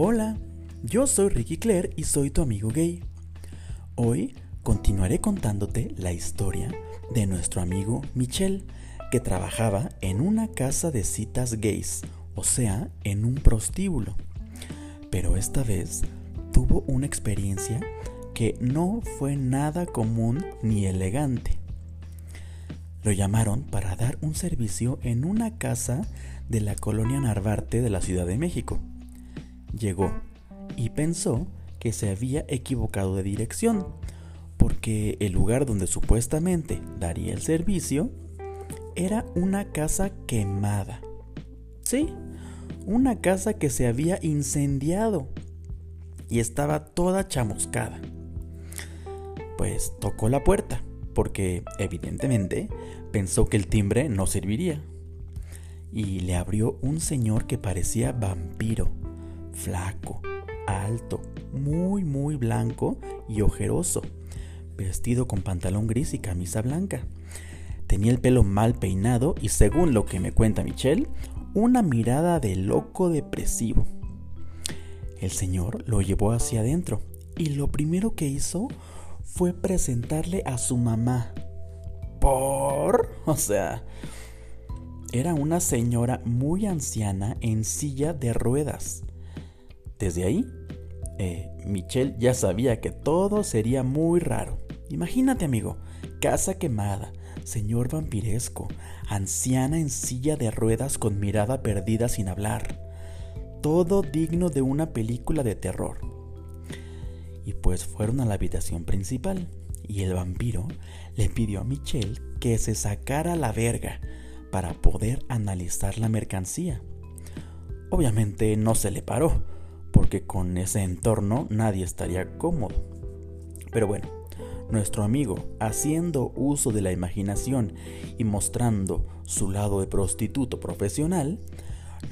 Hola, yo soy Ricky Claire y soy tu amigo gay. Hoy continuaré contándote la historia de nuestro amigo Michel, que trabajaba en una casa de citas gays, o sea, en un prostíbulo. Pero esta vez tuvo una experiencia que no fue nada común ni elegante. Lo llamaron para dar un servicio en una casa de la colonia Narvarte de la Ciudad de México. Llegó y pensó que se había equivocado de dirección, porque el lugar donde supuestamente daría el servicio era una casa quemada. Sí, una casa que se había incendiado y estaba toda chamuscada. Pues tocó la puerta, porque evidentemente pensó que el timbre no serviría. Y le abrió un señor que parecía vampiro, flaco, alto, muy muy blanco y ojeroso, vestido con pantalón gris y camisa blanca. Tenía el pelo mal peinado y según lo que me cuenta Michelle, una mirada de loco depresivo. El señor lo llevó hacia adentro y lo primero que hizo fue presentarle a su mamá. ¿Por? O sea, era una señora muy anciana en silla de ruedas. Desde ahí, eh, Michelle ya sabía que todo sería muy raro. Imagínate, amigo, casa quemada, señor vampiresco, anciana en silla de ruedas con mirada perdida sin hablar. Todo digno de una película de terror. Y pues fueron a la habitación principal y el vampiro le pidió a Michelle que se sacara la verga para poder analizar la mercancía. Obviamente no se le paró, porque con ese entorno nadie estaría cómodo. Pero bueno, nuestro amigo, haciendo uso de la imaginación y mostrando su lado de prostituto profesional,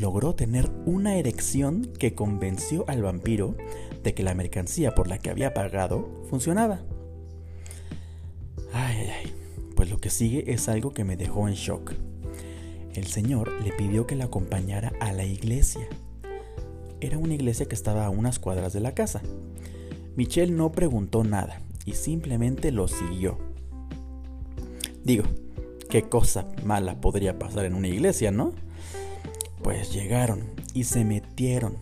logró tener una erección que convenció al vampiro de que la mercancía por la que había pagado funcionaba. Ay, ay, ay, pues lo que sigue es algo que me dejó en shock. El Señor le pidió que la acompañara a la iglesia. Era una iglesia que estaba a unas cuadras de la casa. Michelle no preguntó nada y simplemente lo siguió. Digo, qué cosa mala podría pasar en una iglesia, ¿no? Pues llegaron y se metieron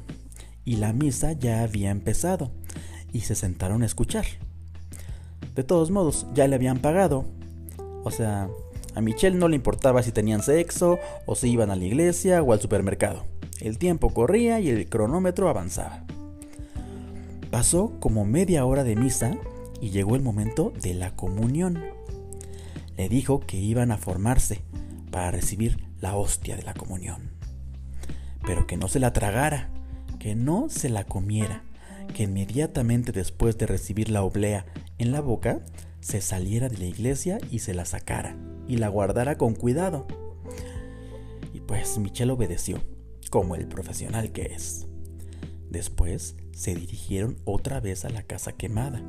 y la misa ya había empezado y se sentaron a escuchar. De todos modos, ya le habían pagado. O sea, a Michelle no le importaba si tenían sexo o si iban a la iglesia o al supermercado. El tiempo corría y el cronómetro avanzaba. Pasó como media hora de misa y llegó el momento de la comunión. Le dijo que iban a formarse para recibir la hostia de la comunión. Pero que no se la tragara, que no se la comiera, que inmediatamente después de recibir la oblea en la boca, se saliera de la iglesia y se la sacara y la guardara con cuidado. Y pues Michelle obedeció, como el profesional que es. Después se dirigieron otra vez a la casa quemada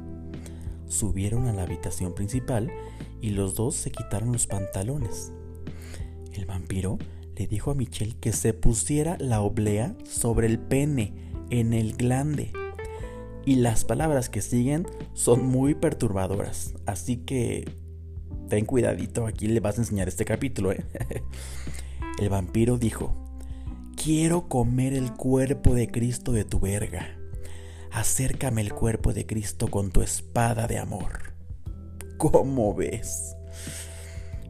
subieron a la habitación principal y los dos se quitaron los pantalones. El vampiro le dijo a Michelle que se pusiera la oblea sobre el pene, en el glande. Y las palabras que siguen son muy perturbadoras, así que ten cuidadito, aquí le vas a enseñar este capítulo. ¿eh? el vampiro dijo, quiero comer el cuerpo de Cristo de tu verga acércame el cuerpo de Cristo con tu espada de amor. ¿Cómo ves?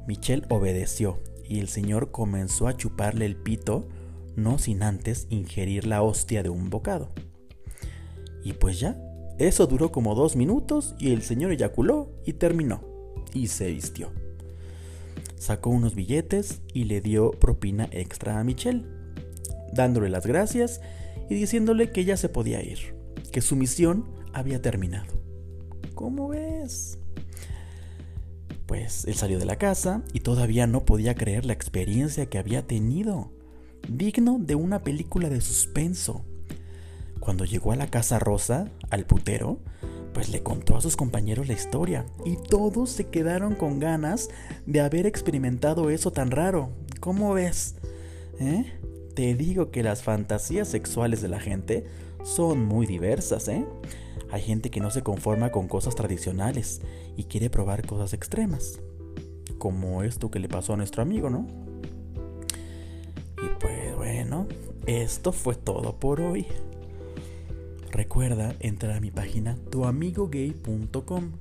Michelle obedeció y el Señor comenzó a chuparle el pito, no sin antes ingerir la hostia de un bocado. Y pues ya, eso duró como dos minutos y el Señor eyaculó y terminó, y se vistió. Sacó unos billetes y le dio propina extra a Michelle, dándole las gracias y diciéndole que ya se podía ir que su misión había terminado. ¿Cómo ves? Pues él salió de la casa y todavía no podía creer la experiencia que había tenido, digno de una película de suspenso. Cuando llegó a la casa rosa, al putero, pues le contó a sus compañeros la historia y todos se quedaron con ganas de haber experimentado eso tan raro. ¿Cómo ves? ¿Eh? Te digo que las fantasías sexuales de la gente son muy diversas, ¿eh? Hay gente que no se conforma con cosas tradicionales y quiere probar cosas extremas, como esto que le pasó a nuestro amigo, ¿no? Y pues bueno, esto fue todo por hoy. Recuerda entrar a mi página tuamigogay.com.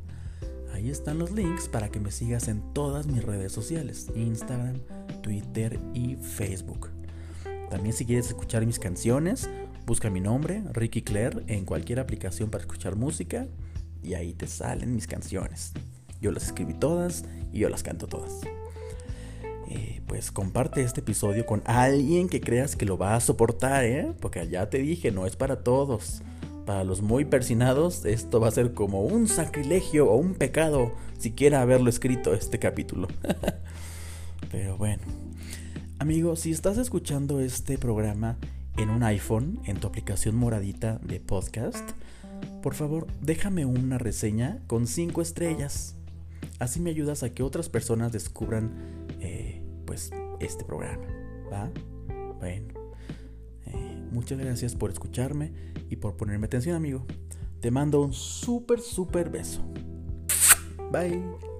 Ahí están los links para que me sigas en todas mis redes sociales, Instagram, Twitter y Facebook. También si quieres escuchar mis canciones, busca mi nombre, Ricky Claire, en cualquier aplicación para escuchar música y ahí te salen mis canciones. Yo las escribí todas y yo las canto todas. Eh, pues comparte este episodio con alguien que creas que lo va a soportar, ¿eh? Porque ya te dije, no es para todos. Para los muy persinados, esto va a ser como un sacrilegio o un pecado siquiera haberlo escrito este capítulo. Pero bueno. Amigo, si estás escuchando este programa en un iPhone, en tu aplicación moradita de podcast, por favor déjame una reseña con 5 estrellas. Así me ayudas a que otras personas descubran eh, pues este programa. ¿Va? Bueno. Eh, muchas gracias por escucharme y por ponerme atención, amigo. Te mando un súper, súper beso. Bye.